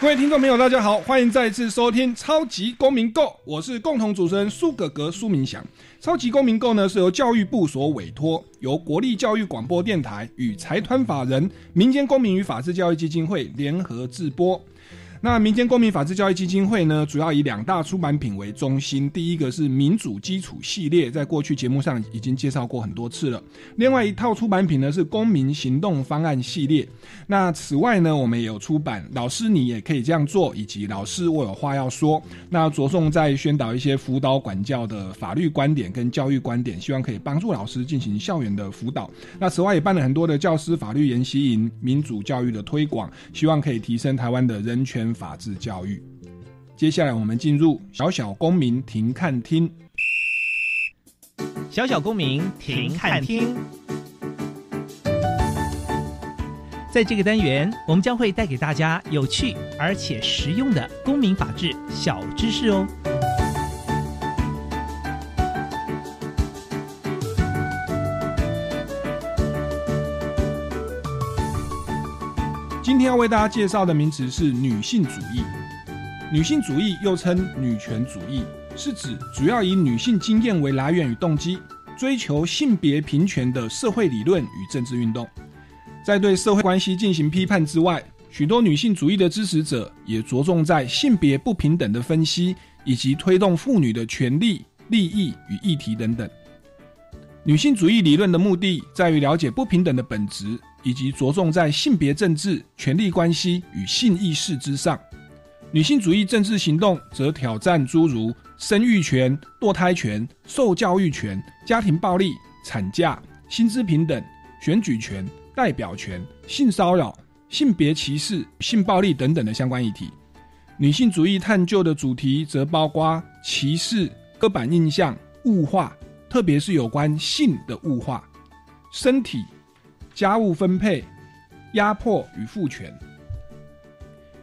各位听众朋友，大家好，欢迎再次收听《超级公民购》，我是共同主持人苏格格苏明祥。《超级公民购》呢是由教育部所委托，由国立教育广播电台与财团法人民间公民与法治教育基金会联合制播。那民间公民法治教育基金会呢，主要以两大出版品为中心。第一个是民主基础系列，在过去节目上已经介绍过很多次了。另外一套出版品呢是公民行动方案系列。那此外呢，我们也有出版《老师你也可以这样做》，以及《老师我有话要说》。那着重在宣导一些辅导管教的法律观点跟教育观点，希望可以帮助老师进行校园的辅导。那此外也办了很多的教师法律研习营、民主教育的推广，希望可以提升台湾的人权。法治教育。接下来，我们进入小小公民庭看厅。小小公民庭看厅，在这个单元，我们将会带给大家有趣而且实用的公民法治小知识哦。今天要为大家介绍的名词是女性主义。女性主义又称女权主义，是指主要以女性经验为来源与动机，追求性别平权的社会理论与政治运动。在对社会关系进行批判之外，许多女性主义的支持者也着重在性别不平等的分析，以及推动妇女的权利、利益与议题等等。女性主义理论的目的在于了解不平等的本质。以及着重在性别政治、权力关系与性意识之上，女性主义政治行动则挑战诸如生育权、堕胎权、受教育权、家庭暴力、产假、薪资平等、选举权、代表权、性骚扰、性别歧视、性暴力等等的相关议题。女性主义探究的主题则包括歧视、刻板印象、物化，特别是有关性的物化、身体。家务分配、压迫与父权，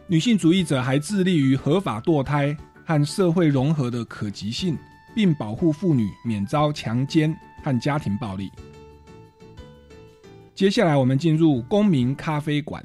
女性主义者还致力于合法堕胎和社会融合的可及性，并保护妇女免遭强奸和家庭暴力。接下来，我们进入公民咖啡馆。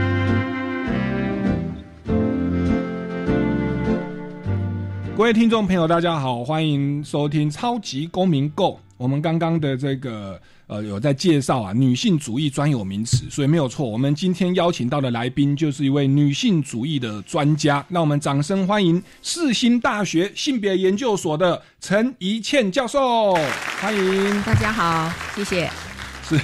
各位听众朋友，大家好，欢迎收听超级公民购。我们刚刚的这个呃有在介绍啊女性主义专有名词，所以没有错。我们今天邀请到的来宾就是一位女性主义的专家，那我们掌声欢迎世新大学性别研究所的陈怡倩教授，欢迎大家好，谢谢。是。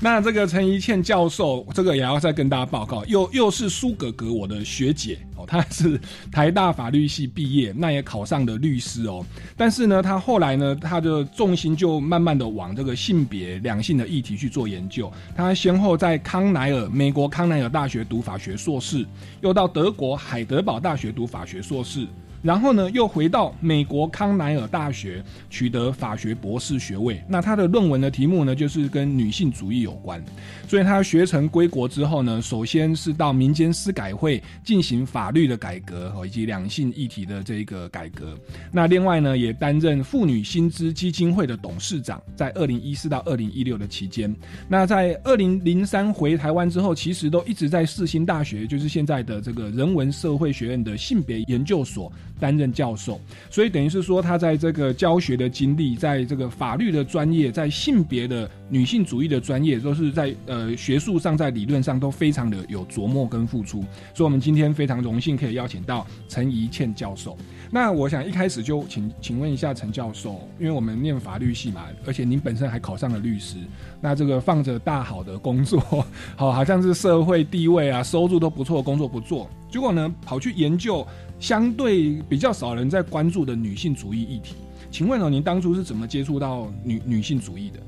那这个陈怡倩教授，这个也要再跟大家报告，又又是苏格格我的学姐哦，她是台大法律系毕业，那也考上的律师哦。但是呢，她后来呢，她的重心就慢慢的往这个性别两性的议题去做研究。她先后在康奈尔美国康奈尔大学读法学硕士，又到德国海德堡大学读法学硕士。然后呢，又回到美国康奈尔大学取得法学博士学位。那他的论文的题目呢，就是跟女性主义有关。所以他学成归国之后呢，首先是到民间司改会进行法律的改革和以及两性议题的这个改革。那另外呢，也担任妇女薪资基金会的董事长，在二零一四到二零一六的期间。那在二零零三回台湾之后，其实都一直在世新大学，就是现在的这个人文社会学院的性别研究所。担任教授，所以等于是说他在这个教学的经历，在这个法律的专业，在性别的女性主义的专业，都是在呃学术上，在理论上都非常的有琢磨跟付出。所以，我们今天非常荣幸可以邀请到陈怡倩教授。那我想一开始就请请问一下陈教授，因为我们念法律系嘛，而且您本身还考上了律师，那这个放着大好的工作，好好像是社会地位啊、收入都不错的工作不做，结果呢跑去研究相对比较少人在关注的女性主义议题。请问哦，您当初是怎么接触到女女性主义的？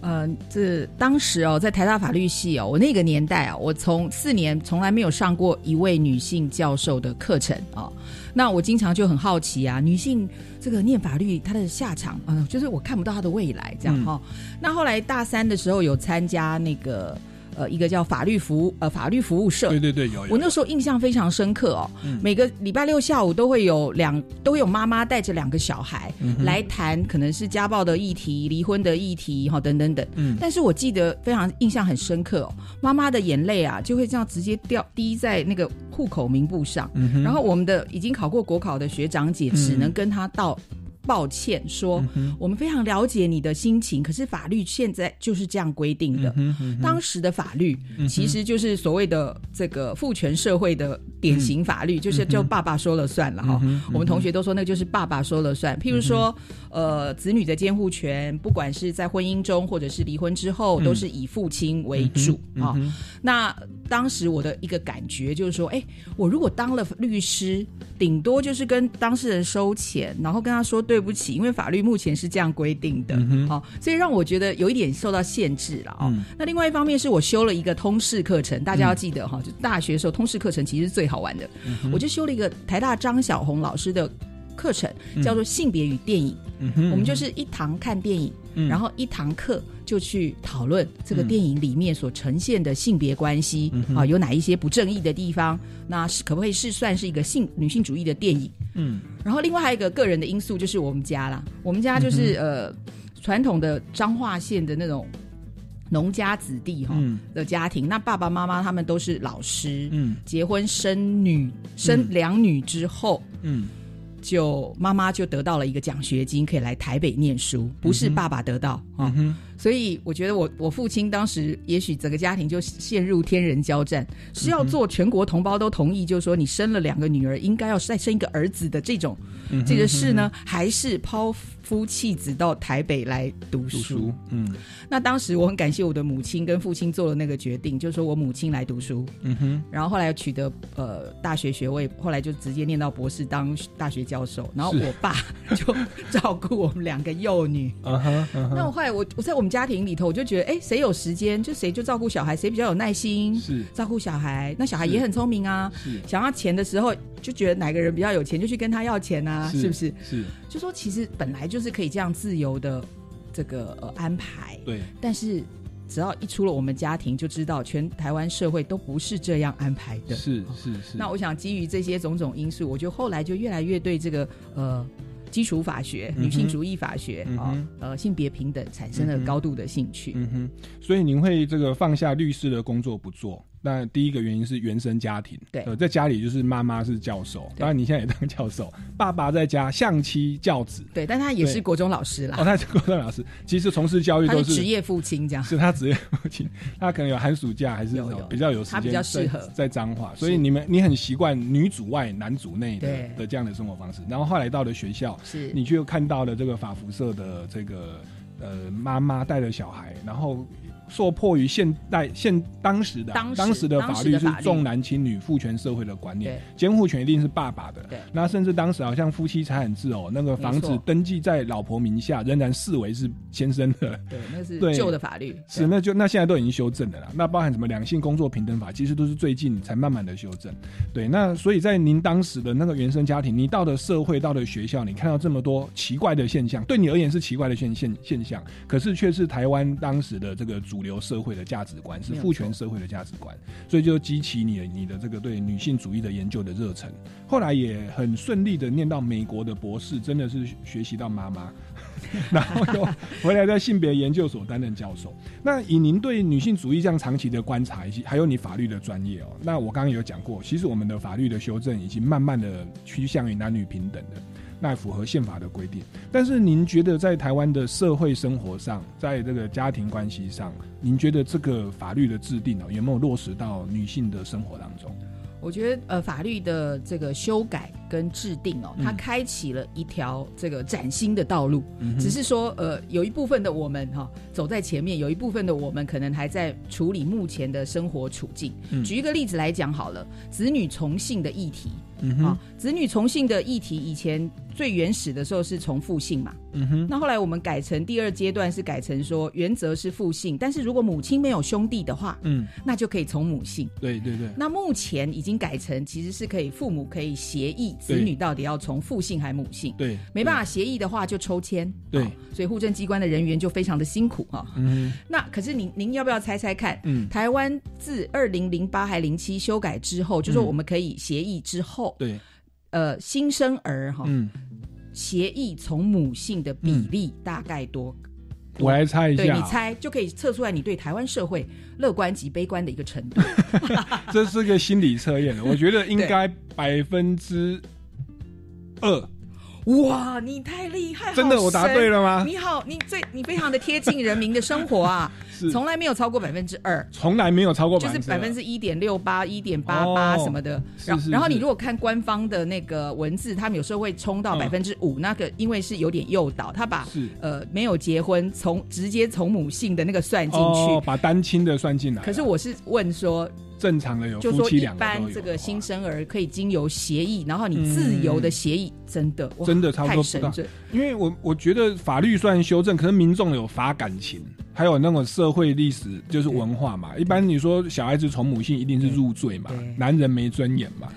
呃，这当时哦，在台大法律系哦，我那个年代啊，我从四年从来没有上过一位女性教授的课程啊。那我经常就很好奇啊，女性这个念法律她的下场，嗯，就是我看不到她的未来这样哈。那后来大三的时候有参加那个。呃，一个叫法律服务呃法律服务社，对对对，有。我那时候印象非常深刻哦，每个礼拜六下午都会有两都会有妈妈带着两个小孩来谈，可能是家暴的议题、离婚的议题哈等等等。嗯，但是我记得非常印象很深刻哦，妈妈的眼泪啊就会这样直接掉滴在那个户口名簿上，然后我们的已经考过国考的学长姐只能跟他道。抱歉，说我们非常了解你的心情，可是法律现在就是这样规定的。当时的法律其实就是所谓的这个父权社会的典型法律，就是就爸爸说了算了哈。我们同学都说那就是爸爸说了算。譬如说，呃，子女的监护权，不管是在婚姻中或者是离婚之后，都是以父亲为主啊。那当时我的一个感觉就是说，哎，我如果当了律师，顶多就是跟当事人收钱，然后跟他说对。不起，因为法律目前是这样规定的，好，所以让我觉得有一点受到限制了哦。那另外一方面是我修了一个通识课程，大家要记得哈，就大学时候通识课程其实是最好玩的。我就修了一个台大张小红老师的课程，叫做性别与电影。我们就是一堂看电影，然后一堂课就去讨论这个电影里面所呈现的性别关系啊，有哪一些不正义的地方？那是可不可以是算是一个性女性主义的电影？嗯。然后另外还有一个个人的因素，就是我们家啦。我们家就是呃传统的彰化县的那种农家子弟哈的家庭。那爸爸妈妈他们都是老师，嗯，结婚生女生两女之后，嗯。就妈妈就得到了一个奖学金，可以来台北念书，不是爸爸得到啊。所以我觉得我我父亲当时也许整个家庭就陷入天人交战，是要做全国同胞都同意，就是说你生了两个女儿，应该要再生一个儿子的这种这个事呢，还是抛？夫弃子到台北来读书，嗯，那当时我很感谢我的母亲跟父亲做了那个决定，就是说我母亲来读书，嗯哼，然后后来取得呃大学学位，后来就直接念到博士当大学教授，然后我爸就照顾我们两个幼女，啊哈，那我后来我我在我们家庭里头，我就觉得，哎，谁有时间就谁就照顾小孩，谁比较有耐心，是照顾小孩，那小孩也很聪明啊，是想要钱的时候就觉得哪个人比较有钱，就去跟他要钱啊，是不是？是，就说其实本来就。就是可以这样自由的这个呃安排，对。但是只要一出了我们家庭，就知道全台湾社会都不是这样安排的。是是是。那我想基于这些种种因素，我就后来就越来越对这个呃基础法学、女性主义法学啊呃性别平等产生了高度的兴趣。嗯哼。所以您会这个放下律师的工作不做？那第一个原因是原生家庭，对，在家里就是妈妈是教授，当然你现在也当教授，爸爸在家相妻教子，对，但他也是国中老师啦。哦，他是国中老师，其实从事教育都是职业父亲这样，是他职业父亲，他可能有寒暑假还是比较有时间，他比较适合。在彰化，所以你们你很习惯女主外男主内的的这样的生活方式，然后后来到了学校，是。你就看到了这个法服社的这个呃妈妈带着小孩，然后。受迫于现代现当时的当时的法律是重男轻女父权社会的观念，监护权一定是爸爸的。对，那甚至当时好像夫妻财产制哦，那个房子登记在老婆名下，仍然视为是先生的。对，那是 旧的法律。是，那就那现在都已经修正了啦。那包含什么两性工作平等法，其实都是最近才慢慢的修正。对，那所以在您当时的那个原生家庭，你到的社会，到的学校，你看到这么多奇怪的现象，对你而言是奇怪的现现现象，可是却是台湾当时的这个主。主流社会的价值观，是父权社会的价值观，所以就激起你的你的这个对女性主义的研究的热忱。后来也很顺利的念到美国的博士，真的是学习到妈妈。然后又 回来在性别研究所担任教授。那以您对女性主义这样长期的观察，以及还有你法律的专业哦，那我刚刚有讲过，其实我们的法律的修正已经慢慢的趋向于男女平等的，那符合宪法的规定。但是您觉得在台湾的社会生活上，在这个家庭关系上，您觉得这个法律的制定哦，有没有落实到女性的生活当中？我觉得呃，法律的这个修改跟制定哦，它开启了一条这个崭新的道路。只是说呃，有一部分的我们哈走在前面，有一部分的我们可能还在处理目前的生活处境。举一个例子来讲好了，子女从性的议题。啊，子女从姓的议题，以前最原始的时候是从父姓嘛。嗯哼。那后来我们改成第二阶段是改成说，原则是父姓，但是如果母亲没有兄弟的话，嗯，那就可以从母姓。对对对。那目前已经改成，其实是可以父母可以协议子女到底要从父姓还母姓。对。没办法协议的话，就抽签。对。所以户政机关的人员就非常的辛苦哈。嗯。那可是您您要不要猜猜看？嗯。台湾自二零零八还零七修改之后，就说我们可以协议之后。对，呃，新生儿哈，协议从母性的比例大概多？我来猜一下，对你猜就可以测出来你对台湾社会乐观及悲观的一个程度。这是个心理测验，我觉得应该百分之二。哇，你太厉害！真的，我答对了吗？你好，你最你非常的贴近人民的生活啊，是。从来没有超过百分之二，从来没有超过，就是百分之一点六八、一点八八什么的。然后，然后你如果看官方的那个文字，他们有时候会冲到百分之五，那个因为是有点诱导，他把呃没有结婚从直接从母性的那个算进去，把单亲的算进来。可是我是问说。正常的有就说一般这个新生儿可以经由协议，然后你自由的协议，真的真的差不多不到。因为我我觉得法律算修正，可是民众有法感情，还有那种社会历史就是文化嘛。一般你说小孩子从母性一定是入赘嘛，男人没尊严嘛。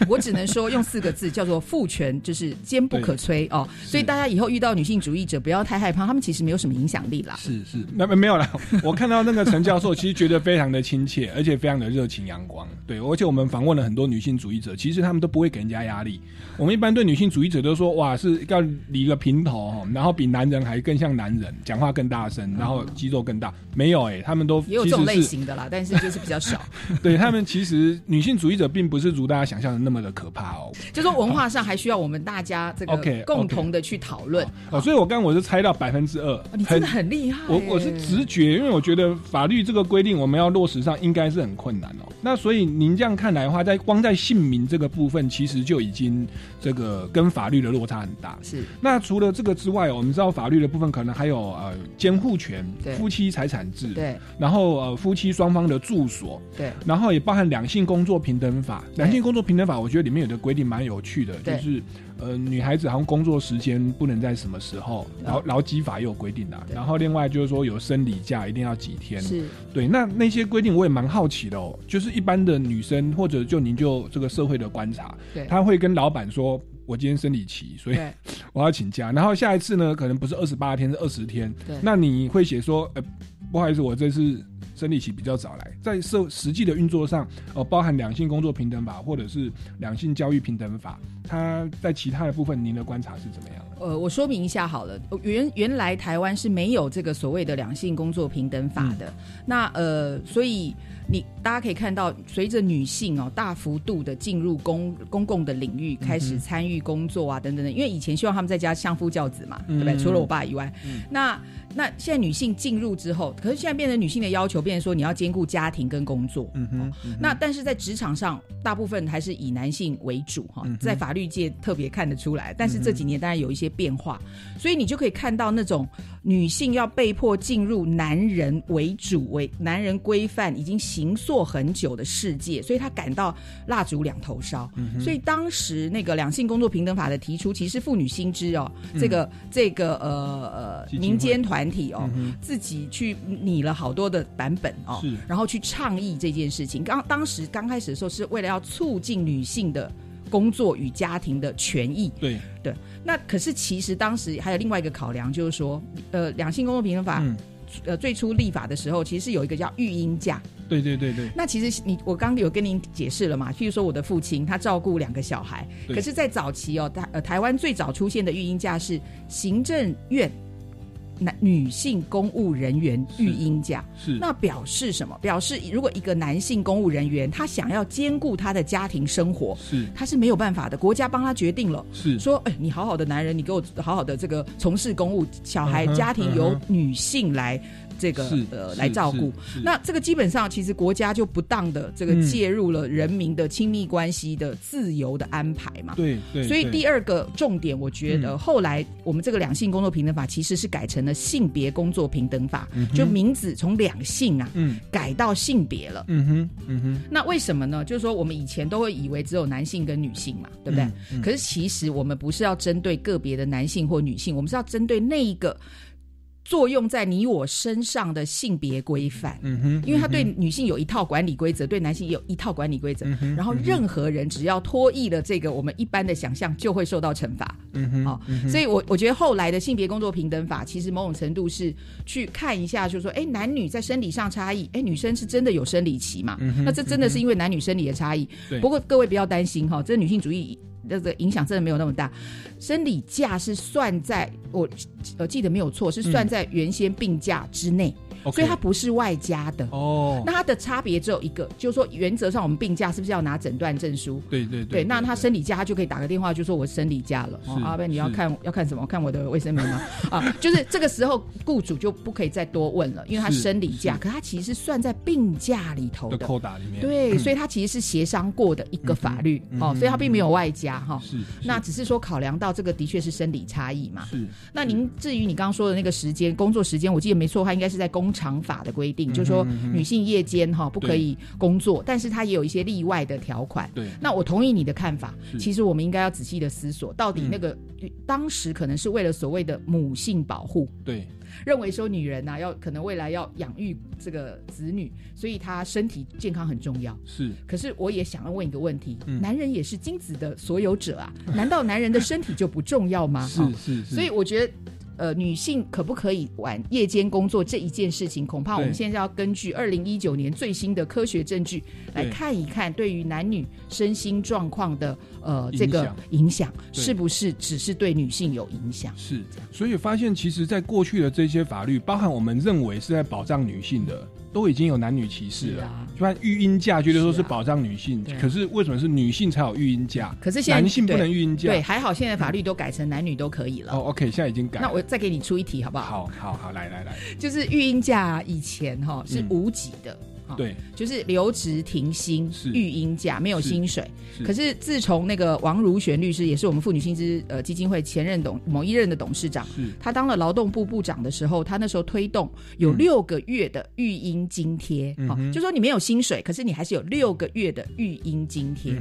我只能说用四个字叫做父权，就是坚不可摧哦。所以大家以后遇到女性主义者，不要太害怕，他们其实没有什么影响力啦。是是，那没有啦。我看到那个陈教授，其实觉得非常的亲切，而且非常的热情阳光。对，而且我们访问了很多女性主义者，其实他们都不会给人家压力。我们一般对女性主义者都说，哇，是要理个平头，然后比男人还更像男人，讲话更大声，然后肌肉更大。没有哎，他们都也有这种类型的啦，但是就是比较少。对他们，其实女性主义者并不是如大家想象的那么的可怕哦。就说文化上还需要我们大家这个共同的去讨论哦。所以我刚刚我是猜到百分之二，你真的很厉害。我我是直觉，因为我觉得法律这个规定我们要落实上应该是很困难哦。那所以您这样看来的话，在光在姓名这个部分，其实就已经这个跟法律的落差很大。是。那除了这个之外，我们知道法律的部分可能还有呃监护权、夫妻财产制，对。然后呃夫妻双方的住所，对。然后也包含两性工作平等法。两性工作平等法，我觉得里面有的规定蛮有趣的，就是呃女孩子好像工作时间不能在什么时候，劳劳基法也有规定的。然后另外就是说有生理假一定要几天。是。对，那那些规定我也蛮好奇的哦。就是一般的女生或者就您就这个社会的观察，对，他会跟老板说。我今天生理期，所以 我要请假。然后下一次呢，可能不是二十八天，是二十天。那你会写说，呃，不好意思，我这次生理期比较早来。在社实际的运作上，呃，包含两性工作平等法或者是两性教育平等法，它在其他的部分，您的观察是怎么样的？呃，我说明一下好了，原原来台湾是没有这个所谓的两性工作平等法的。那呃，所以。你大家可以看到，随着女性哦大幅度的进入公公共的领域，开始参与工作啊等等等，因为以前希望他们在家相夫教子嘛，对不对？除了我爸以外，那。那现在女性进入之后，可是现在变成女性的要求，变成说你要兼顾家庭跟工作。嗯哼。那但是在职场上，大部分还是以男性为主哈，在法律界特别看得出来。但是这几年当然有一些变化，所以你就可以看到那种女性要被迫进入男人为主、为男人规范已经行塑很久的世界，所以她感到蜡烛两头烧。所以当时那个两性工作平等法的提出，其实妇女新知哦，这个这个呃呃民间团。体哦，自己去拟了好多的版本哦，然后去倡议这件事情。刚当时刚开始的时候，是为了要促进女性的工作与家庭的权益。对对，那可是其实当时还有另外一个考量，就是说，呃，两性工作平衡法呃最初立法的时候，其实是有一个叫育婴假。对对对对。那其实你我刚刚有跟您解释了嘛？譬如说我的父亲他照顾两个小孩，可是，在早期哦，台呃台湾最早出现的育婴假是行政院。男女性公务人员育婴假。是。那表示什么？表示如果一个男性公务人员他想要兼顾他的家庭生活，是。他是没有办法的，国家帮他决定了，是。说哎，你好好的男人，你给我好好的这个从事公务，小孩家庭由女性来。这个呃来照顾，那这个基本上其实国家就不当的这个介入了人民的亲密关系的自由的安排嘛。对对。所以第二个重点，我觉得后来我们这个两性工作平等法其实是改成了性别工作平等法，就名字从两性啊改到性别了。嗯哼嗯哼。那为什么呢？就是说我们以前都会以为只有男性跟女性嘛，对不对？可是其实我们不是要针对个别的男性或女性，我们是要针对那一个。作用在你我身上的性别规范，嗯哼，因为他对女性有一套管理规则，对男性也有一套管理规则，然后任何人只要脱异了这个我们一般的想象，就会受到惩罚，嗯哼，好，所以我我觉得后来的性别工作平等法，其实某种程度是去看一下，就是说，哎，男女在生理上差异，哎，女生是真的有生理期嘛？那这真的是因为男女生理的差异。不过各位不要担心哈，这女性主义。这个影响真的没有那么大，生理假是算在我我记得没有错，是算在原先病假之内。所以它不是外加的哦，那它的差别只有一个，就是说原则上我们病假是不是要拿诊断证书？对对对，那他生理假他就可以打个电话就说我生理假了。阿贝你要看要看什么？看我的卫生棉吗？啊，就是这个时候雇主就不可以再多问了，因为他生理假，可他其实是算在病假里头的扣打里面。对，所以他其实是协商过的一个法律哦，所以他并没有外加哈。是，那只是说考量到这个的确是生理差异嘛。是，那您至于你刚刚说的那个时间工作时间，我记得没错他，应该是在工厂法的规。定就是说，女性夜间哈不可以工作，但是它也有一些例外的条款。对，那我同意你的看法。其实我们应该要仔细的思索，到底那个当时可能是为了所谓的母性保护。对，认为说女人呐要可能未来要养育这个子女，所以她身体健康很重要。是，可是我也想要问一个问题：男人也是精子的所有者啊，难道男人的身体就不重要吗？是是是。所以我觉得。呃，女性可不可以晚夜间工作这一件事情，恐怕我们现在要根据二零一九年最新的科学证据来看一看，对于男女身心状况的呃这个影响，是不是只是对女性有影响？是，所以发现其实，在过去的这些法律，包含我们认为是在保障女性的。都已经有男女歧视了，就算育婴假，觉得说是保障女性，可是为什么是女性才有育婴假？可是现在男性不能育婴假？对，还好现在法律都改成男女都可以了。哦，OK，现在已经改。那我再给你出一题好不好？好，好，好，来来来，就是育婴假以前哈是无给的。对，就是留职停薪育婴假没有薪水，可是自从那个王如璇律师也是我们妇女薪资呃基金会前任董某一任的董事长，他当了劳动部部长的时候，他那时候推动有六个月的育婴津贴，好，就说你没有薪水，可是你还是有六个月的育婴津贴。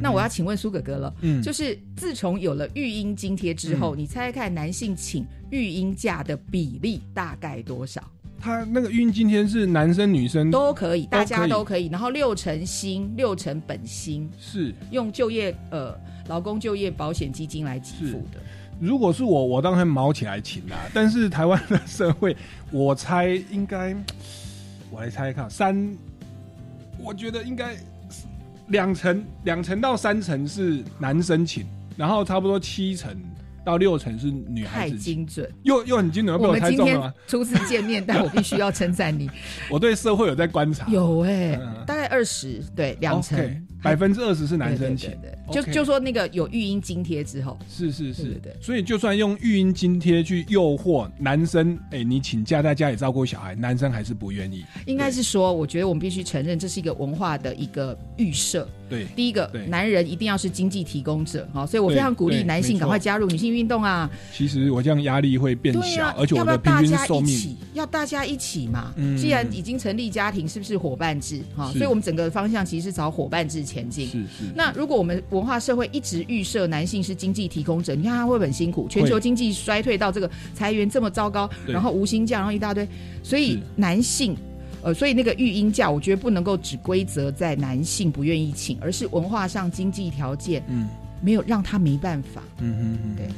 那我要请问苏哥哥了，就是自从有了育婴津贴之后，你猜猜看男性请育婴假的比例大概多少？他那个孕今天是男生女生都可以，大家都可以。然后六成薪，六成本薪是用就业呃劳工就业保险基金来给付的。如果是我，我当然毛起来请啦。但是台湾的社会，我猜应该，我来猜看三，我觉得应该两成两成到三成是男生请，然后差不多七成。到六成是女孩子，太精准，又又很精准，被我猜中了吗？初次见面，但我必须要称赞你。我对社会有在观察，有哎，大概二十，对，两成。百分之二十是男生请，就就说那个有育婴津贴之后，是是是，对。所以就算用育婴津贴去诱惑男生，哎，你请假在家里照顾小孩，男生还是不愿意。应该是说，我觉得我们必须承认，这是一个文化的一个预设。对，第一个，男人一定要是经济提供者，好，所以我非常鼓励男性赶快加入女性运动啊。其实我这样压力会变小，而且我的平均寿命要大家一起嘛。既然已经成立家庭，是不是伙伴制？哈，所以我们整个方向其实是找伙伴制前进。是是。那如果我们文化社会一直预设男性是经济提供者，你看他会很辛苦。全球经济衰退到这个裁员这么糟糕，然后无薪假，然后一大堆，所以男性。呃，所以那个育婴假，我觉得不能够只规则在男性不愿意请，而是文化上经济条件，嗯，没有让他没办法。嗯哼哼，对。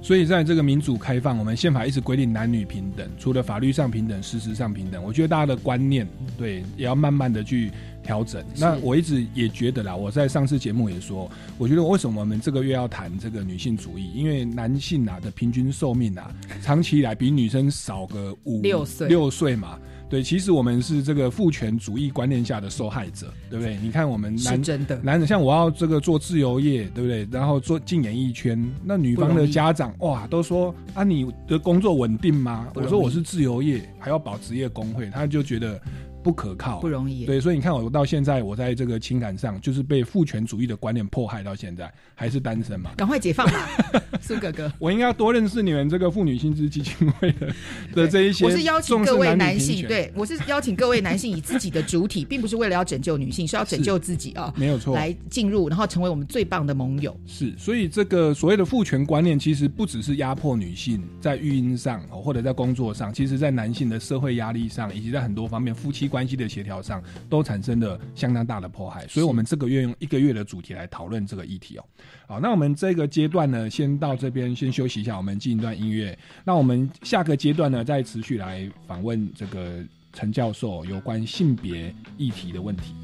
所以在这个民主开放，我们宪法一直规定男女平等，除了法律上平等，事实上平等。我觉得大家的观念，对，也要慢慢的去调整。那我一直也觉得啦，我在上次节目也说，我觉得为什么我们这个月要谈这个女性主义？因为男性啊的平均寿命啊，长期以来比女生少个五六岁六岁嘛。对，其实我们是这个父权主义观念下的受害者，对不对？你看我们男真的男人，像我要这个做自由业，对不对？然后做进演艺圈，那女方的家长哇，都说啊，你的工作稳定吗？我说我是自由业，还要保职业工会，他就觉得。不可靠，不容易。对，所以你看，我到现在，我在这个情感上，就是被父权主义的观念迫害到现在，还是单身嘛？赶快解放吧，苏哥哥！我应该要多认识你们这个妇女薪资基金会的 的这一些。我是邀请各位男性，对我是邀请各位男性以自己的主体，并不是为了要拯救女性，是要拯救自己啊，没有错，来进入，然后成为我们最棒的盟友。是，所以这个所谓的父权观念，其实不只是压迫女性在育婴上，或者在工作上，其实在男性的社会压力上，以及在很多方面夫妻关系的协调上。都产生了相当大的迫害，所以我们这个月用一个月的主题来讨论这个议题哦。好，那我们这个阶段呢，先到这边先休息一下，我们进一段音乐。那我们下个阶段呢，再持续来访问这个陈教授有关性别议题的问题。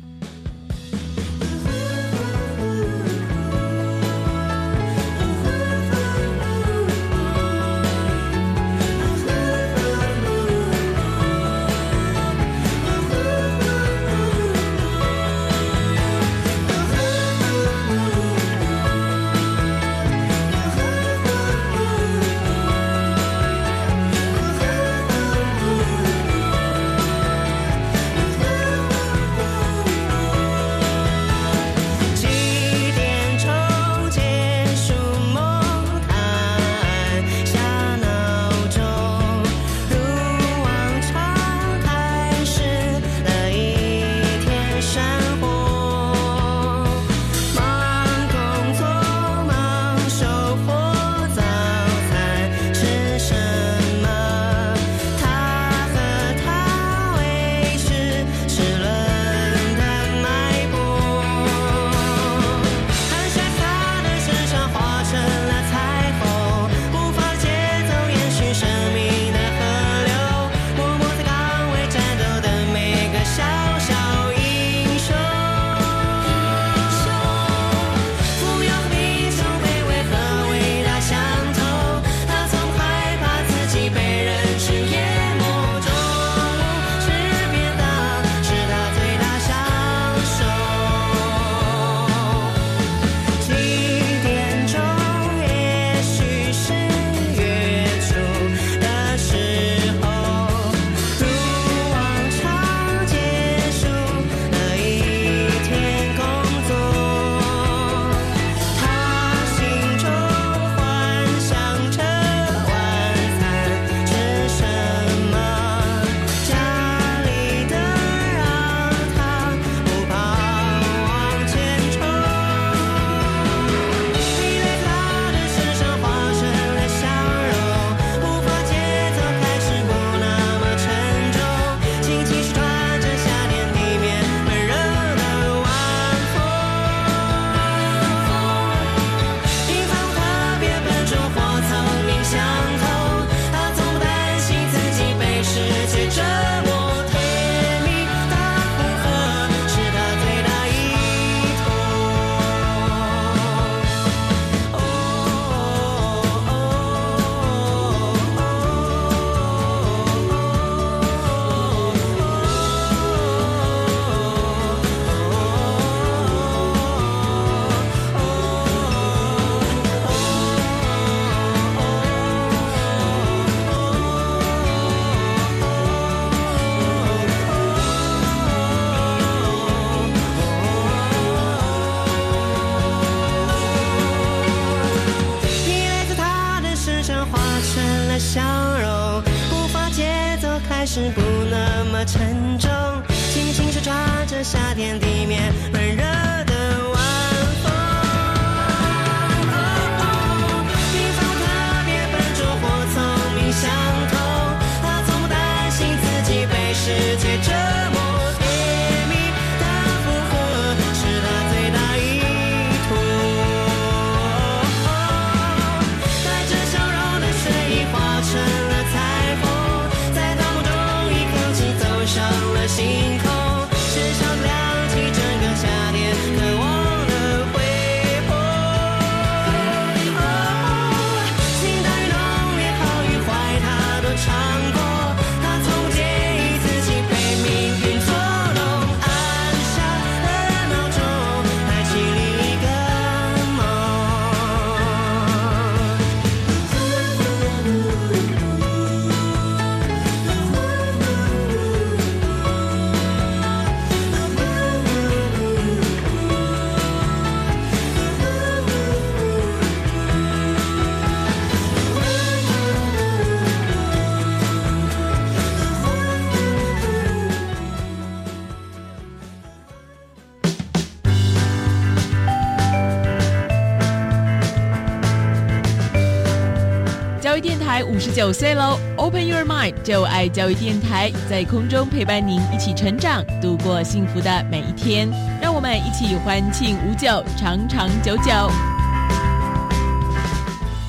十九岁喽！Open your mind，就爱教育电台在空中陪伴您一起成长，度过幸福的每一天。让我们一起欢庆五九，长长久久。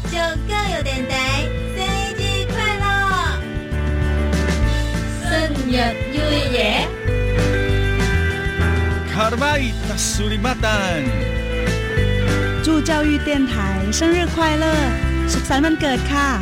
就更有点仔，生日快乐！生日愉快！Caroita 马丹祝教育电台生日快乐，十分 good 卡。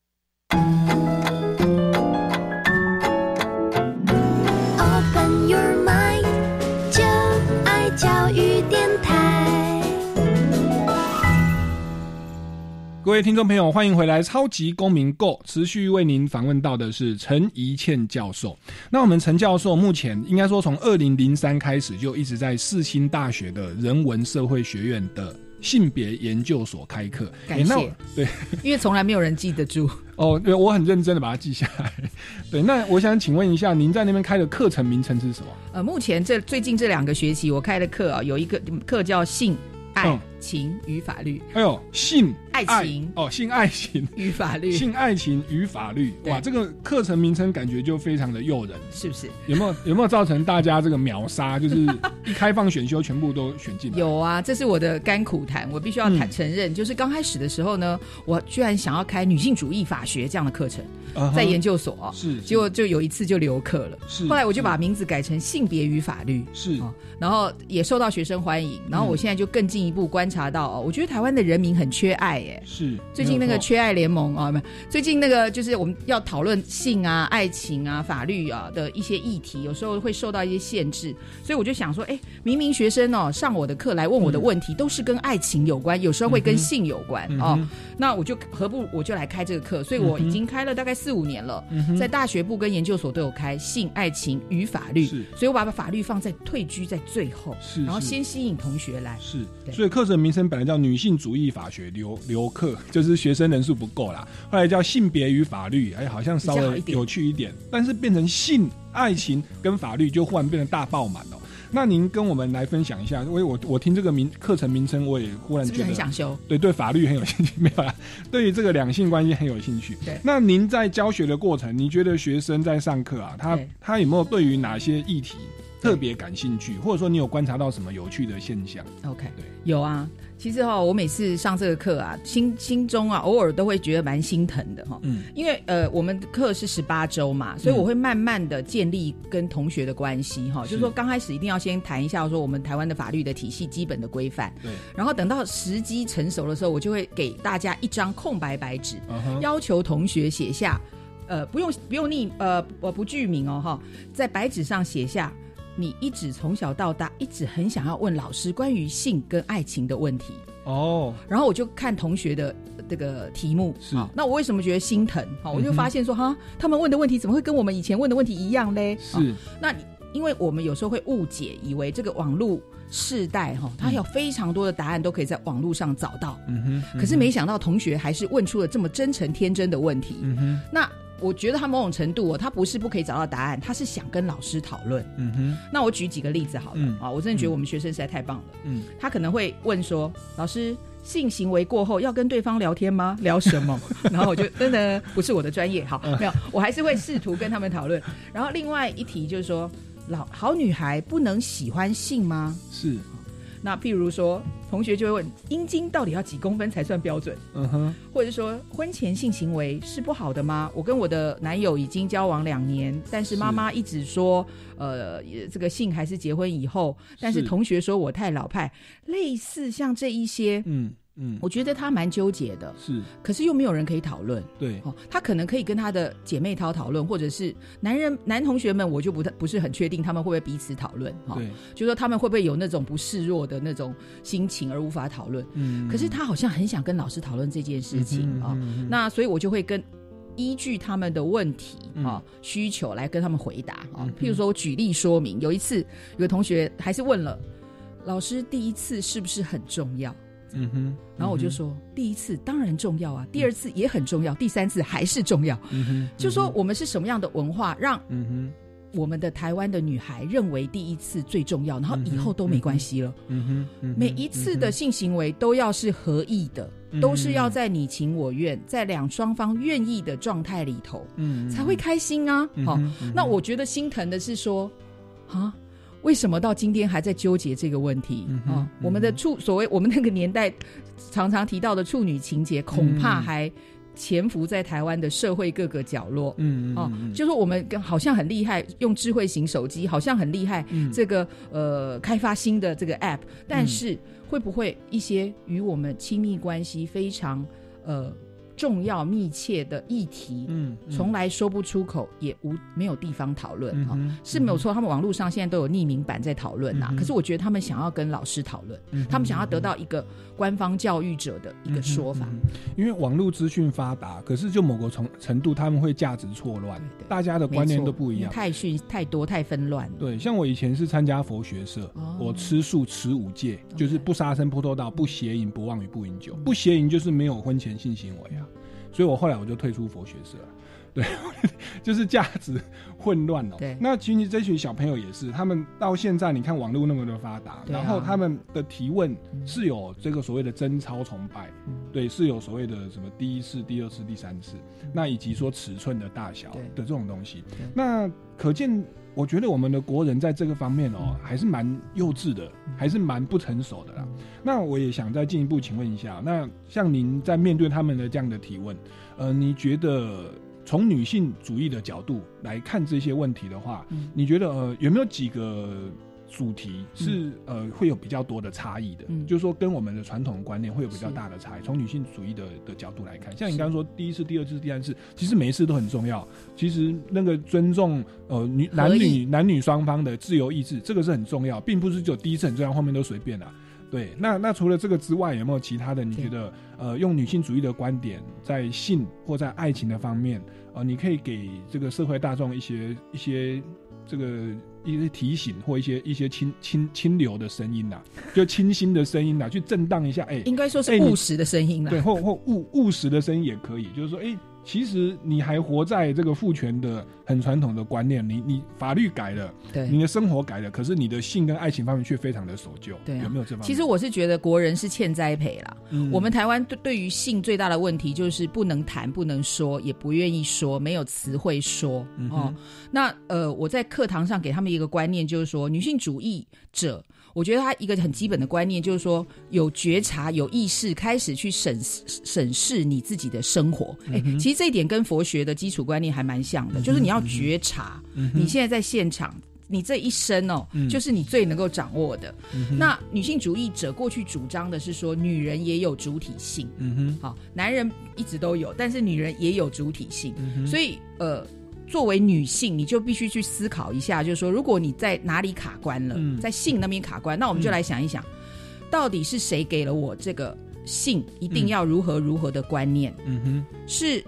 Open your mind，就爱教育电台。各位听众朋友，欢迎回来！超级公民 Go，持续为您访问到的是陈怡倩教授。那我们陈教授目前应该说从二零零三开始就一直在世新大学的人文社会学院的。性别研究所开课，感谢。对，因为从来没有人记得住。哦，对，我很认真的把它记下 来。对，那我想请问一下，您在那边开的课程名称是什么？呃，目前这最近这两个学期我开的课啊，有一个课叫性爱。情与法律，哎呦，性爱情。哦，性爱情。与法律，性爱情与法律，哇，这个课程名称感觉就非常的诱人，是不是？有没有有没有造成大家这个秒杀？就是 一开放选修，全部都选进来？有啊，这是我的甘苦谈，我必须要坦承认，就是刚开始的时候呢，我居然想要开女性主义法学这样的课程，在研究所，是，结果就有一次就留课了，是，后来我就把名字改成性别与法律，是，然后也受到学生欢迎，然后我现在就更进一步观察到哦，我觉得。台湾的人民很缺爱，哎，是最近那个缺爱联盟啊，没最近那个就是我们要讨论性啊、爱情啊、法律啊的一些议题，有时候会受到一些限制，所以我就想说，哎，明明学生哦上我的课来问我的问题都是跟爱情有关，有时候会跟性有关哦，那我就何不我就来开这个课？所以我已经开了大概四五年了，在大学部跟研究所都有开性、爱情与法律，所以我把法律放在退居在最后，是，然后先吸引同学来，是，所以课程名称本来叫女。性主义法学留留课，就是学生人数不够啦。后来叫性别与法律，哎，好像稍微有趣一点。但是变成性、爱情跟法律，就忽然变得大爆满哦。那您跟我们来分享一下，因为我我听这个名课程名称，我也忽然觉得很想修。对对，法律很有兴趣，没有啦。对于这个两性关系很有兴趣。对。那您在教学的过程，你觉得学生在上课啊，他他有没有对于哪些议题特别感兴趣，或者说你有观察到什么有趣的现象？OK，对，有啊。其实哈，我每次上这个课啊，心心中啊，偶尔都会觉得蛮心疼的哈。嗯，因为呃，我们课是十八周嘛，所以我会慢慢的建立跟同学的关系哈。就是说，刚开始一定要先谈一下说我们台湾的法律的体系基本的规范。对。然后等到时机成熟的时候，我就会给大家一张空白白纸，要求同学写下，呃，不用不用匿呃我不具名哦哈，在白纸上写下。你一直从小到大一直很想要问老师关于性跟爱情的问题。哦，然后我就看同学的这个题目。是，那我为什么觉得心疼？好，我就发现说哈，他们问的问题怎么会跟我们以前问的问题一样嘞？是，那因为我们有时候会误解，以为这个网络世代哈，他有非常多的答案都可以在网络上找到，嗯哼，可是没想到同学还是问出了这么真诚天真的问题，嗯哼，那。我觉得他某种程度哦，他不是不可以找到答案，他是想跟老师讨论。嗯哼，那我举几个例子好了、嗯啊，我真的觉得我们学生实在太棒了。嗯，他可能会问说：“老师，性行为过后要跟对方聊天吗？聊什么？” 然后我就真的不是我的专业，好，没有，我还是会试图跟他们讨论。然后另外一题就是说，老好女孩不能喜欢性吗？是，那譬如说，同学就会问，阴茎到底要几公分才算标准？嗯哼，或者说婚前性行为是不好的吗？我跟我的男友已经交往两年，但是妈妈一直说，呃，这个性还是结婚以后。但是是同学说我太老派，类似像这一些，嗯嗯，我觉得他蛮纠结的。是可是又没有人可以讨论。对，哦，他可能可以跟他的姐妹淘讨论，或者是男人男同学们，我就不太不是很确定他们会不会彼此讨论。哈、对，就说他们会不会有那种不示弱的那种心情而无法讨论。嗯可是他好像很想跟老师讨论这件事情啊、那所以我就会跟依据他们的问题嗯啊、需求来跟他们回答啊。譬如说我举例说明，有一次有个同学还是问了老师，第一次是不是很重要？嗯哼，然后我就说，第一次当然重要啊，第二次也很重要，第三次还是重要。嗯哼，就说我们是什么样的文化，让嗯哼，我们的台湾的女孩认为第一次最重要，然后以后都没关系了。嗯哼，每一次的性行为都要是合意的，嗯都是要在你情我愿，在两双方愿意的状态里头，嗯才会开心啊。好、那我觉得心疼的是说，啊。为什么到今天还在纠结这个问题啊？我们的处所谓我们那个年代常常提到的处女情节，恐怕嗯还潜伏在台湾的社会各个角落。嗯哦，就说我们跟好像很厉害，用智慧型手机好像很厉害，嗯这个呃开发新的这个 app，但是会不会一些与我们亲密关系非常呃重要密切的议题，嗯嗯从来说不出口，也无没有地方讨论哈、是没有错。他们网络上现在都有匿名版在讨论呐、可是我觉得他们想要跟老师讨论，嗯他们想要得到一个官方教育者的一个说法。因为网络资讯发达，可是就某个程程度，他们会价值错乱，大家的观念都不一样。太讯太多太纷乱了。对，像我以前是参加佛学社，哦我吃素持五戒，就是不杀生、不偷盗、不邪淫、不妄语、不饮酒。不邪淫就是没有婚前性行为啊，所以我后来我就退出佛学社。对，就是价值混乱哦。对。那其实这群小朋友也是，他们到现在你看网络那么的发达，啊。然后他们的提问是有这个所谓的贞操崇拜，嗯。对，是有所谓的什么第一次、第二次、第三次，那以及说尺寸的大小的这种东西。那可见，我觉得我们的国人在这个方面哦，还是蛮幼稚的，还是蛮不成熟的啦。那我也想再进一步请问一下，那像您在面对他们的这样的提问，呃，你觉得从女性主义的角度来看这些问题的话，你觉得呃有没有几个？主题是、呃会有比较多的差异的，嗯就是说跟我们的传统观念会有比较大的差异。从女性主义的的角度来看，像你刚刚说第一次、第二次、第三次，其实每一次都很重要。其实那个尊重呃女男女男女双方的自由意志，这个是很重要，并不是只有第一次很重要，后面都随便啦。对，那那除了这个之外，有没有其他的？你觉得呃，用女性主义的观点，在性或在爱情的方面，呃，你可以给这个社会大众一些一些这个一些提醒或一些一些清清清流的声音呐、就清新的声音呐、去震荡一下。哎、应该说是务实的声音啦。对，或或务务实的声音也可以，就是说，哎、其实你还活在这个父权的很传统的观念，你你法律改了，对你的生活改了，可是你的性跟爱情方面却非常的守旧，对啊有没有这方面？其实我是觉得国人是欠栽培啦。嗯我们台湾对对于性最大的问题就是不能谈、不能说，也不愿意说，没有词汇说、嗯哦。那呃，我在课堂上给他们一个观念，就是说女性主义者。我觉得他一个很基本的观念就是说，有觉察、有意识，开始去审审视你自己的生活。哎、其实这一点跟佛学的基础观念还蛮像的，就是你要觉察，嗯你现在在现场，你这一生哦，嗯。就是你最能够掌握的。嗯那女性主义者过去主张的是说，女人也有主体性，嗯哼，好，男人一直都有，但是女人也有主体性，嗯所以呃。作为女性，你就必须去思考一下，就是说，如果你在哪里卡关了，嗯在性那边卡关，那我们就来想一想，到底是谁给了我这个性一定要如何如何的观念？嗯哼，是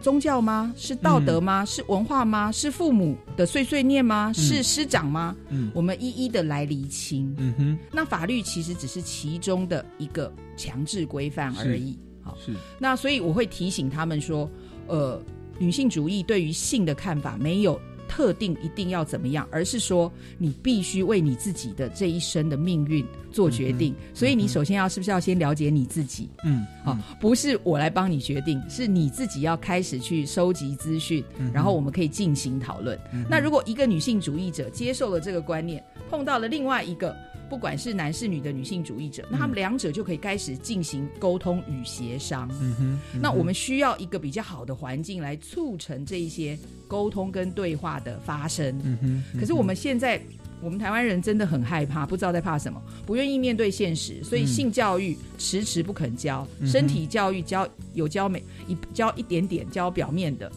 宗教吗？是道德吗？是文化吗？是父母的碎碎念吗？是师长吗？嗯我们一一的来厘清。嗯哼，那法律其实只是其中的一个强制规范而已。好，是，那所以我会提醒他们说，呃，女性主义对于性的看法没有特定一定要怎么样，而是说你必须为你自己的这一生的命运做决定。所以你首先要是不是要先了解你自己？嗯，好，不是我来帮你决定，是你自己要开始去收集资讯，然后我们可以进行讨论。那如果一个女性主义者接受了这个观念，碰到了另外一个。不管是男是女的女性主义者，那他们两者就可以开始进行沟通与协商。嗯哼，那我们需要一个比较好的环境来促成这一些沟通跟对话的发生。嗯哼，可是我们现在，我们台湾人真的很害怕，不知道在怕什么，不愿意面对现实，所以性教育迟迟不肯教，身体教育教有教每一教一点点，教表面的，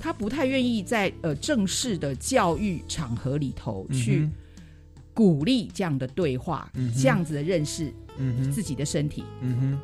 他不太愿意在呃正式的教育场合里头去。鼓励这样的对话，这样子的认识自己的身体，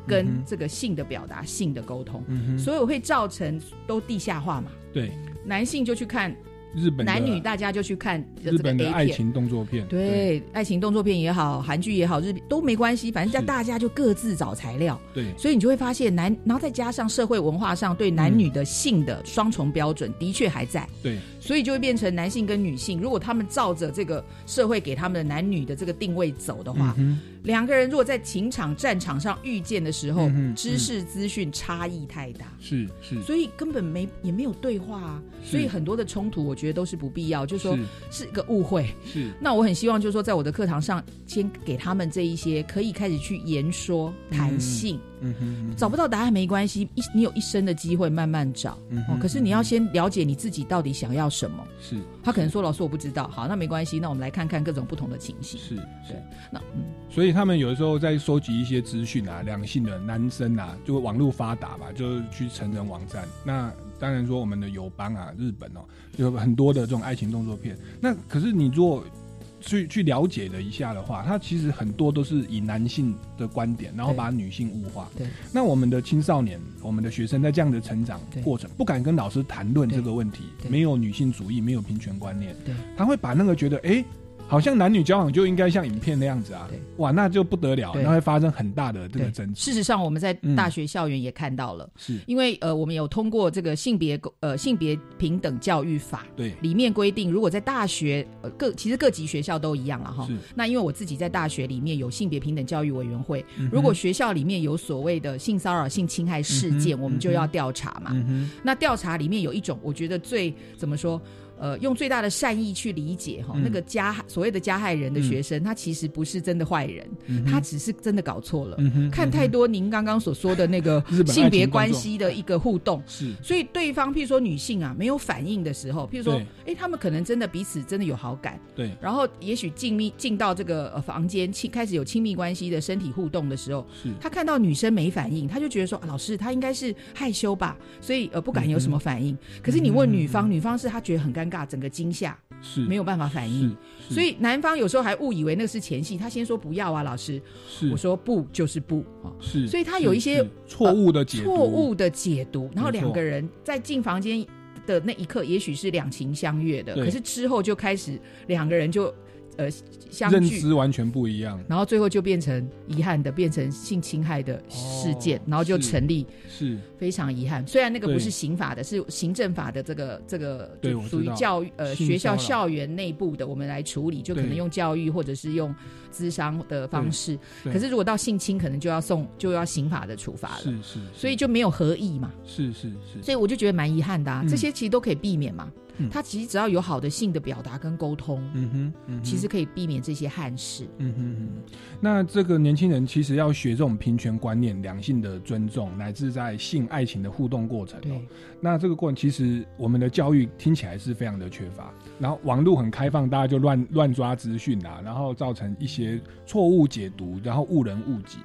跟这个性的表达、性的沟通，所以会造成都地下化嘛？对，男性就去看。日本男女大家就去看日本的爱情动作片，对，爱情动作片也好，韩剧也好，日都没关系，反正叫大家就各自找材料。对，所以你就会发现男，然后再加上社会文化上对男女的性的双重标准的确还在。对，所以就会变成男性跟女性，如果他们照着这个社会给他们的男女的这个定位走的话，两个人如果在情场战场上遇见的时候，知识资讯差异太大，是是，所以根本没也没有对话啊，所以很多的冲突，我觉得都是不必要，就是说是个误会。是，那我很希望就是说，在我的课堂上，先给他们这一些可以开始去言说谈性。嗯哼，找不到答案没关系，一你有一生的机会慢慢找。嗯哦，可是你要先了解你自己到底想要什么。是，他可能说老师我不知道，好，那没关系，那我们来看看各种不同的情形。是，对，那嗯，所以他们有的时候在收集一些资讯啊，两性的男生啊，就网络发达嘛，就去成人网站。那当然说我们的友邦啊，日本哦，有很多的这种爱情动作片。那可是你如果去去了解了一下的话，它其实很多都是以男性的观点，然后把女性物化。对，那我们的青少年、我们的学生在这样的成长过程，不敢跟老师谈论这个问题，没有女性主义，没有平权观念，对，他会把那个觉得，哎。好像男女交往就应该像影片那样子啊，哇，那就不得了，那会发生很大的这个争执。事实上，我们在大学校园也看到了，是。因为呃，我们有通过这个性别呃性别平等教育法，对，里面规定，如果在大学呃各其实各级学校都一样了哈。那因为我自己在大学里面有性别平等教育委员会，如果学校里面有所谓的性骚扰、性侵害事件，我们就要调查嘛。那调查里面有一种，我觉得最怎么说？呃，用最大的善意去理解哈，那个加所谓的加害人的学生，他其实不是真的坏人，他只是真的搞错了，看太多您刚刚所说的那个 性别关系的一个互动，是，所以对方譬如说女性啊没有反应的时候，譬如说，哎，他们可能真的彼此真的有好感，对，然后也许进密进到这个房间亲开始有亲密关系的身体互动的时候，是，他看到女生没反应，他就觉得说，老师他应该是害羞吧，所以呃不敢有什么反应，可是你问女方，女方是她觉得很尴。尬，整个惊吓是没有办法反应，所以男方有时候还误以为那是前戏，他先说不要啊，老师，是。我说不就是不啊，是，所以他有一些错误的解错误的解读，然后两个人在进房间的那一刻，也许是两情相悦的，可是之后就开始两个人就。呃相，认知完全不一样，然后最后就变成遗憾的，变成性侵害的事件，然后就成立，是。非常遗憾。虽然那个不是刑法的，是行政法的这个这个，对，属于教育呃学校校园内部的，我们来处理，就可能用教育或者是用咨商的方式。可是如果到性侵，可能就要送就要刑法的处罚了，是是，所以就没有合意嘛，是是是，所以我就觉得蛮遗憾的啊。这些其实都可以避免嘛。他其实只要有好的性的表达跟沟通，嗯哼，其实可以避免这些憾事。嗯哼哼。那这个年轻人其实要学这种平权观念、两性的尊重，乃至在性爱情的互动过程。对。那这个过程其实我们的教育听起来是非常的缺乏，然后网络很开放，大家就乱乱抓资讯啊，然后造成一些错误解读，然后误人误己。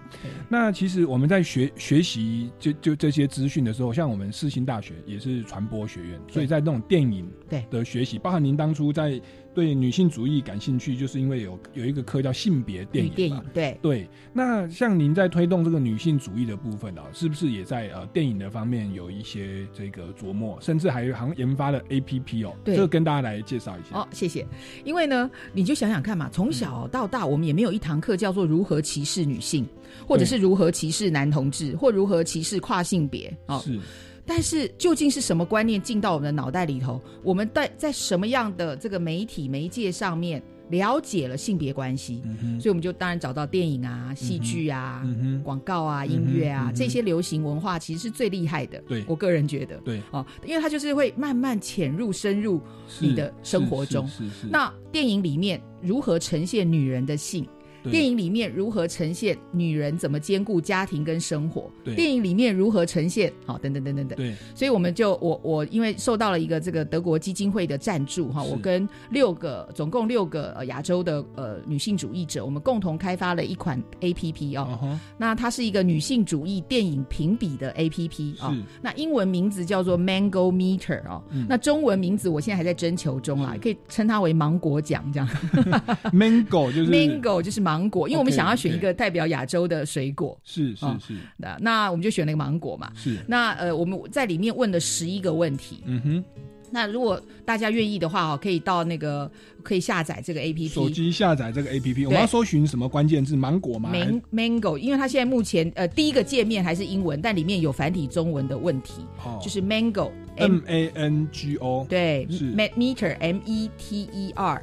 那其实我们在学学习就就这些资讯的时候，像我们世新大学也是传播学院，所以在那种电影。对的学习，包含您当初在对女性主义感兴趣，就是因为有有一个课叫性别电影。电影对对。那像您在推动这个女性主义的部分啊，是不是也在呃电影的方面有一些这个琢磨，甚至还好像研发了 A P P 哦？对，这个跟大家来介绍一下。哦，谢谢。因为呢，你就想想看嘛，从小到大，我们也没有一堂课叫做如何歧视女性，或者是如何歧视男同志，或如何歧视跨性别哦。是。但是究竟是什么观念进到我们的脑袋里头？我们在在什么样的这个媒体媒介上面了解了性别关系？所以我们就当然找到电影啊、戏剧啊、广告啊、音乐啊、这些流行文化，其实是最厉害的。对我个人觉得，对哦，因为它就是会慢慢潜入、深入你的生活中。是是那电影里面如何呈现女人的性？对电影里面如何呈现女人怎么兼顾家庭跟生活？对电影里面如何呈现？好，等等等等等。对，所以我们就我我因为受到了一个这个德国基金会的赞助哈，我跟六个总共六个呃亚洲的呃女性主义者，我们共同开发了一款 A P P 哦。嗯那它是一个女性主义电影评比的 A P P 哦。那英文名字叫做 Mango Meter 哦。嗯那中文名字我现在还在征求中啦，可以称它为芒果奖这样。mango 就是 Mango 就是芒果，因为我们想要选一个代表亚洲的水果。是是哦是那那我们就选了一个芒果嘛。是，那呃，我们在里面问了十一个问题。嗯哼，那如果大家愿意的话哦，可以到那个可以下载这个 A P P，手。机下载这个 A P P，我们要搜寻什么关键字？芒果吗？Man Mango，因为它现在目前呃第一个界面还是英文，但里面有繁体中文的问题，哦就是 Mango M A N G O 对是 Me- meter M E T E R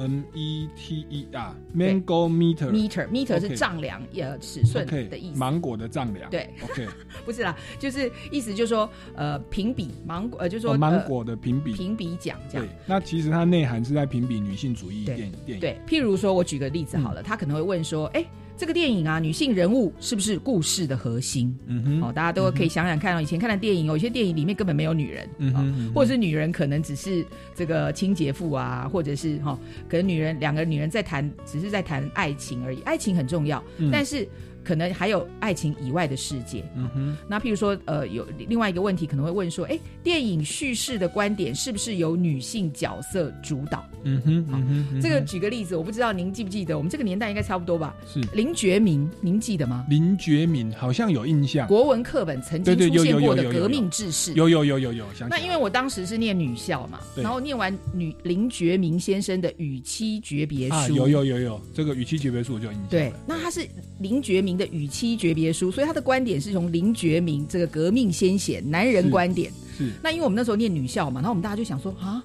M E T E R Mango Meter meter meter 是丈量呃尺寸的意思。芒果的丈量。对，OK，不是啦，就是意思就是说呃评比芒果呃就是说、哦芒呃果的评比。评比奖这样。对。，那其实它内涵是在评比女性主义电影电影，对，譬如说，我举个例子好了，他可能会问说，哎、这个电影啊，女性人物是不是故事的核心？嗯哼，哦，大家都可以想想看哦，以前看的电影，有些电影里面根本没有女人，哦嗯哼，嗯哼。或者是女人可能只是这个清洁妇啊，或者是哈、可能女人两个女人在谈，只是在谈爱情而已，爱情很重要，嗯。但是可能还有爱情以外的世界。嗯哼，那譬如说，呃，有另外一个问题可能会问说，哎，电影叙事的观点是不是由女性角色主导？嗯哼，嗯哼，嗯哼这个举个例子，我不知道您记不记得，我们这个年代应该差不多吧？是林觉民，您记得吗？林觉民好像有印象，国文课本曾经出现过的革命志士。有有有有有，那因为我当时是念女校嘛，然后念完女林觉民先生的《与妻诀别书》啊，有有有有，这个与妻诀别书我就有印象，对，那他是林觉民的《与妻诀别书》，所以他的观点是从林觉民这个革命先贤男人是观点。是那因为我们那时候念女校嘛，然后我们大家就想说啊。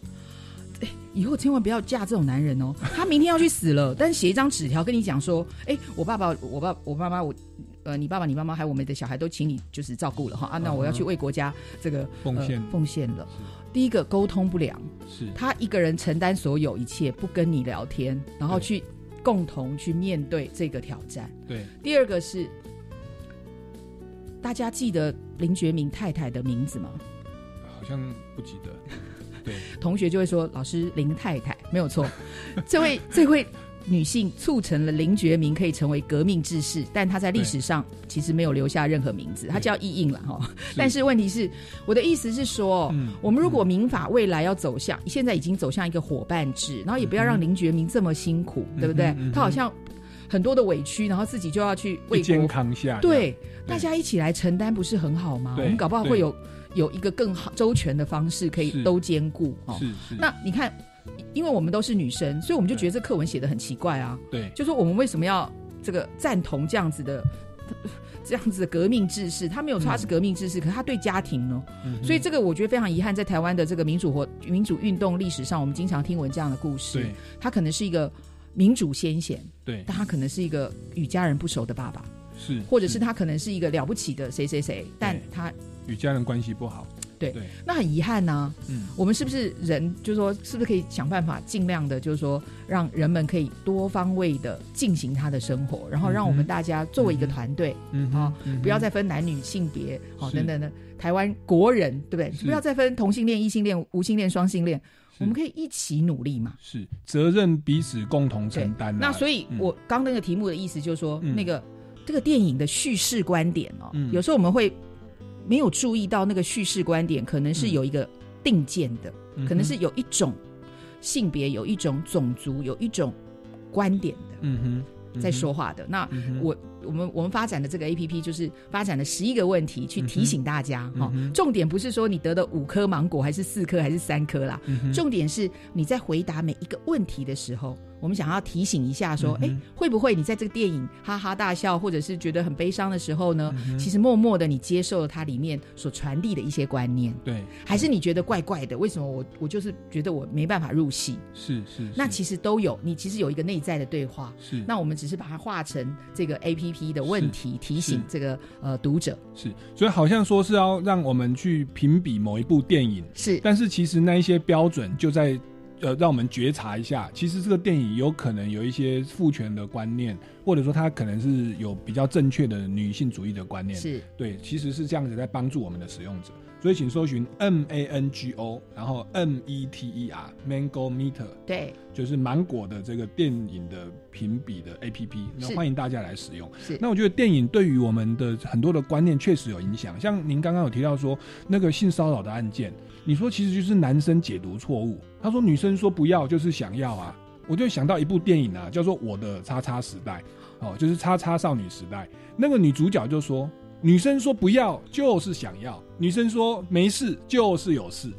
哎以后千万不要嫁这种男人哦！他明天要去死了，但是写一张纸条跟你讲说：“哎，我爸爸、我爸、我妈妈、我呃，你爸爸、你妈妈还有我们的小孩都请你就是照顾了哈啊，那我要去为国家这个奉献呃奉献了。第一个沟通不良，是他一个人承担所有一切，不跟你聊天，然后去共同去面对这个挑战。对，第二个是，大家记得林觉民太太的名字吗？好像不记得，对，同学就会说：“老师，林太太没有错。”这位 这位女性促成了林觉民可以成为革命志士，但她在历史上其实没有留下任何名字，她叫意印了哈。但是问题是，我的意思是说，嗯。我们如果民法未来要走向，现在已经走向一个伙伴制，然后也不要让林觉民这么辛苦，对不对？他好像很多的委屈，然后自己就要去为一肩国扛下，对，大家一起来承担，不是很好吗？我对们搞不好会有有一个更好周全的方式，可以都兼顾哦。是是，那你看，因为我们都是女生，所以我们就觉得这课文写的很奇怪啊。对，就说我们为什么要这个赞同这样子的？这样子的革命志士，他没有说他是革命志士，可是他对家庭呢？嗯所以这个我觉得非常遗憾，在台湾的这个民主活民主运动历史上，我们经常听闻这样的故事对。他可能是一个民主先贤，对但他可能是一个与家人不熟的爸爸。是，或者是他可能是一个了不起的谁谁谁，但他与家人关系不好，对对，那很遗憾呐、嗯，我们是不是人，就是说，是不是可以想办法，尽量的，就是说，让人们可以多方位的进行他的生活，然后让我们大家作为一个团队，嗯哼啊、不要再分男女性别，哦，等等的，台湾国人，对不对？不要再分同性恋、异性恋、无性恋、双性恋，我们可以一起努力嘛。是。责任彼此共同承担啊。那所以，嗯。我刚那个题目的意思就是说，嗯。那个这个电影的叙事观点哦，嗯。有时候我们会没有注意到那个叙事观点可能是有一个定见的，嗯可能是有一种性别、有一种种族、有一种观点的。嗯哼，在说话的，那我我们我们发展的这个 A P P 就是发展了十一个问题去提醒大家重点不是说你得的五颗芒果还是四颗还是三颗啦，嗯重点是你在回答每一个问题的时候，我们想要提醒一下说，哎、嗯会不会你在这个电影哈哈大笑，或者是觉得很悲伤的时候呢，嗯其实默默的你接受了它里面所传递的一些观念，对，还是你觉得怪怪的？为什么我我就是觉得我没办法入戏？是是，那其实都有，你其实有一个内在的对话。是。那我们只是把它化成这个 A P P 的问题，提醒这个呃读者。是，所以好像说是要让我们去评比某一部电影，是，但是其实那一些标准就在呃让我们觉察一下，其实这个电影有可能有一些父权的观念，或者说它可能是有比较正确的女性主义的观念，是对，其实是这样子在帮助我们的使用者。所以请搜寻 M A N G O，然后 M E T E R Mango Meter，对，就是芒果的这个电影的评比的 A P P，那欢迎大家来使用。是那我觉得电影对于我们的很多的观念确实有影响，像您刚刚有提到说那个性骚扰的案件，你说其实就是男生解读错误，他说女生说不要就是想要啊，我就想到一部电影啊，叫做《我的叉叉时代》，哦，就是叉叉少女时代，那个女主角就说。女生说不要就是想要，女生说没事就是有事。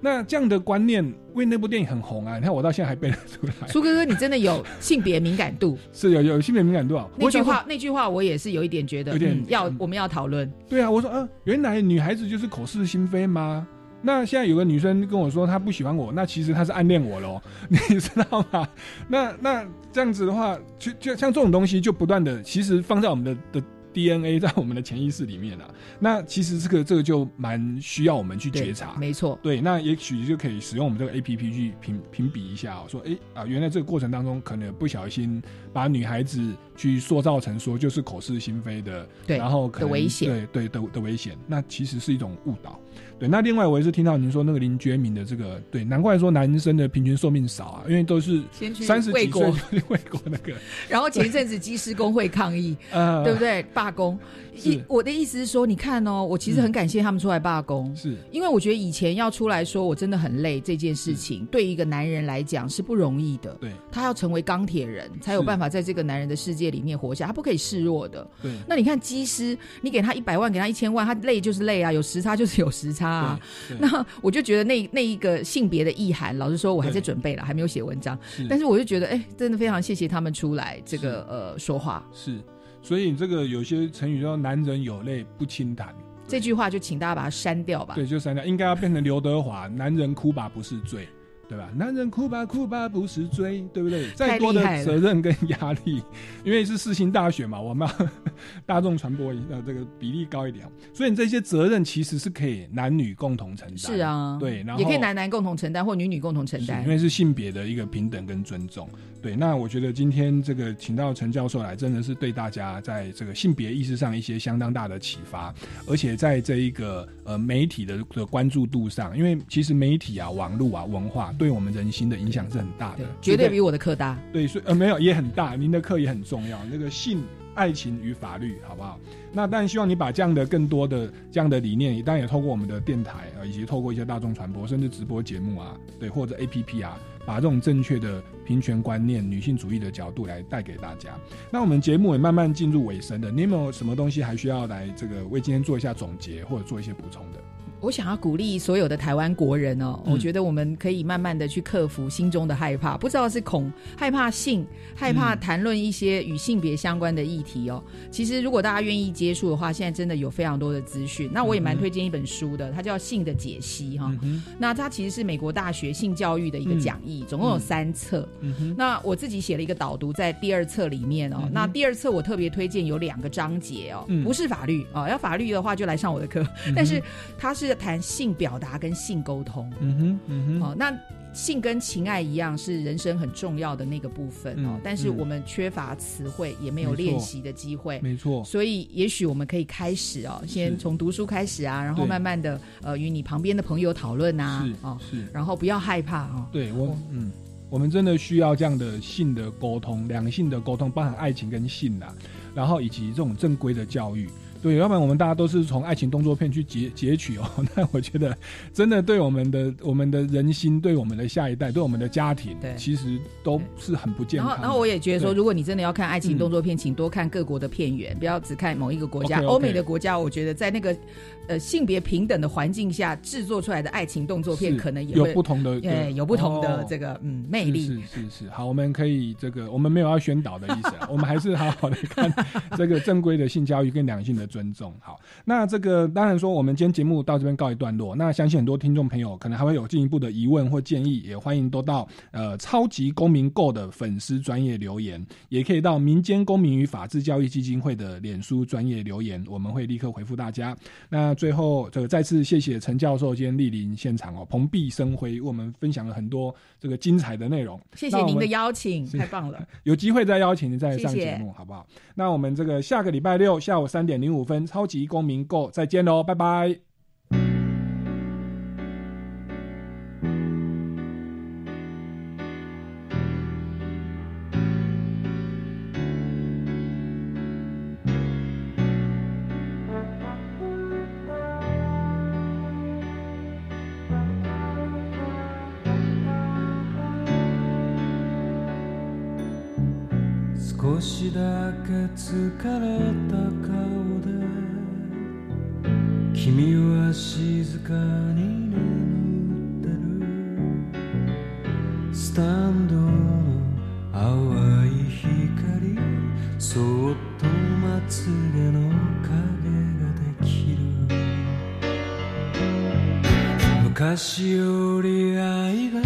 那这样的观念，为那部电影很红啊！你看我到现在还背得出来。苏哥哥，你真的有性别敏感度？是有有性别敏感度啊！那句话，那句话我也是有一点觉得，有点嗯、要我们要讨论。对啊，我说，嗯、原来女孩子就是口是心非吗？那现在有个女生跟我说她不喜欢我，那其实她是暗恋我喽，你知道吗？那那这样子的话，就就像这种东西，就不断的，其实放在我们的的 DNA 在我们的潜意识里面啊。那其实这个这个就蛮需要我们去觉察，没错。对，那也许就可以使用我们这个 A P P 去评评比一下、哦，说，哎啊，原来这个过程当中可能不小心把女孩子去塑造成说就是口是心非的，对然后可能的危险对对的的危险，那其实是一种误导。对，那另外我也是听到您说那个林觉民的这个，对，难怪说男生的平均寿命少啊，因为都是三十几岁卫国那个，然后前一阵子机师工会抗议，呃对不对？罢工。是一我的意思是说，你看哦，我其实很感谢他们出来罢工，是因为我觉得以前要出来说我真的很累这件事情，对一个男人来讲是不容易的。对，他要成为钢铁人，才有办法在这个男人的世界里面活下，他不可以示弱的。对那你看机师，你给他一百万，给他一千万，他累就是累啊，有时差就是有时差啊。那我就觉得那那一个性别的意涵，老实说，我还在准备了，还没有写文章是。但是我就觉得，哎，真的非常谢谢他们出来这个呃说话。是，所以这个有些成语叫“男人有泪不轻弹”，这句话就请大家把它删掉吧。对，就删掉，应该要变成刘德华“男人哭吧不是罪”，对吧？男人哭吧哭吧不是罪，对不对？再多的责任跟压力，因为是世新大学嘛，我们要 大众传播呃这个比例高一点，所以你这些责任其实是可以男女共同承担。是啊，对，然后也可以男男共同承担，或女女共同承担因。为是性别的一个平等跟尊重。对，那我觉得今天这个请到陈教授来，真的是对大家在这个性别意识上一些相当大的启发，而且在这一个呃媒体的的关注度上，因为其实媒体啊、网络啊、文化对我们人心的影响是很大的，绝对比我的课大。对，所以呃没有也很大，您的课也很重要。那个性、爱情与法律，好不好？那当然希望你把这样的更多的这样的理念，当然也透过我们的电台啊，以及透过一些大众传播，甚至直播节目啊，对，或者 A P P 啊，把这种正确的平权观念、女性主义的角度来带给大家。那我们节目也慢慢进入尾声的，你有没有什么东西还需要来这个为今天做一下总结，或者做一些补充的？我想要鼓励所有的台湾国人哦，嗯我觉得我们可以慢慢的去克服心中的害怕，不知道是恐害怕性，害怕嗯谈论一些与性别相关的议题哦。其实如果大家愿意接触的话，现在真的有非常多的资讯。那我也蛮推荐一本书的，它叫《性的解析》哈、嗯那它其实是美国大学性教育的一个嗯讲义，总共有三册。嗯，那我自己写了一个导读在第二册里面哦。嗯那第二册我特别推荐有两个章节哦，嗯不是法律哦，要法律的话就来上我的课。嗯但是它是谈性表达跟性沟通。嗯哼，嗯哼，哦，那性跟情爱一样是人生很重要的那个部分哦，嗯但是嗯我们缺乏词汇，也没有练习的机会。没错，所以，也许我们可以开始哦，先从读书开始啊，然后慢慢的呃，与你旁边的朋友讨论啊，是哦，是。然后不要害怕哦。对我，嗯，我们真的需要这样的性的沟通，两性的沟通，包含爱情跟性啦，然后以及这种正规的教育。对，要不然我们大家都是从爱情动作片去截截取哦。那我觉得真的对我们的我们的人心，对我们的下一代，对我们的家庭，对，其实都是很不健康。然后，然后我也觉得说，如果你真的要看爱情动作片，请多看各国的片源，不要只看某一个国家。欧美的国家，我觉得在那个呃性别平等的环境下制作出来的爱情动作片，可能也有不同的对，有不同的哦这个嗯魅力。是是是是，好，我们可以这个，我们没有要宣导的意思啊，我们还是好好的看 这个正规的性教育跟两性的尊重。好，那这个当然说，我们今天节目到这边告一段落。那相信很多听众朋友可能还会有进一步的疑问或建议，也欢迎都到呃超级公民购的粉丝专业留言，也可以到民间公民与法治教育基金会的脸书专业留言，我们会立刻回复大家。那最后这个再次谢谢陈教授今天莅临现场哦，蓬荜生辉，为我们分享了很多这个精彩的内容。谢谢您的邀请，太棒了。有机会再邀请您再上谢谢节目，好不好？那我们这个下个礼拜六下午三点零五分，超级公民购再见喽，拜拜。疲れた顔で君は静かに眠ってる。スタンドの淡い光。そっとまつげの影ができる昔より愛が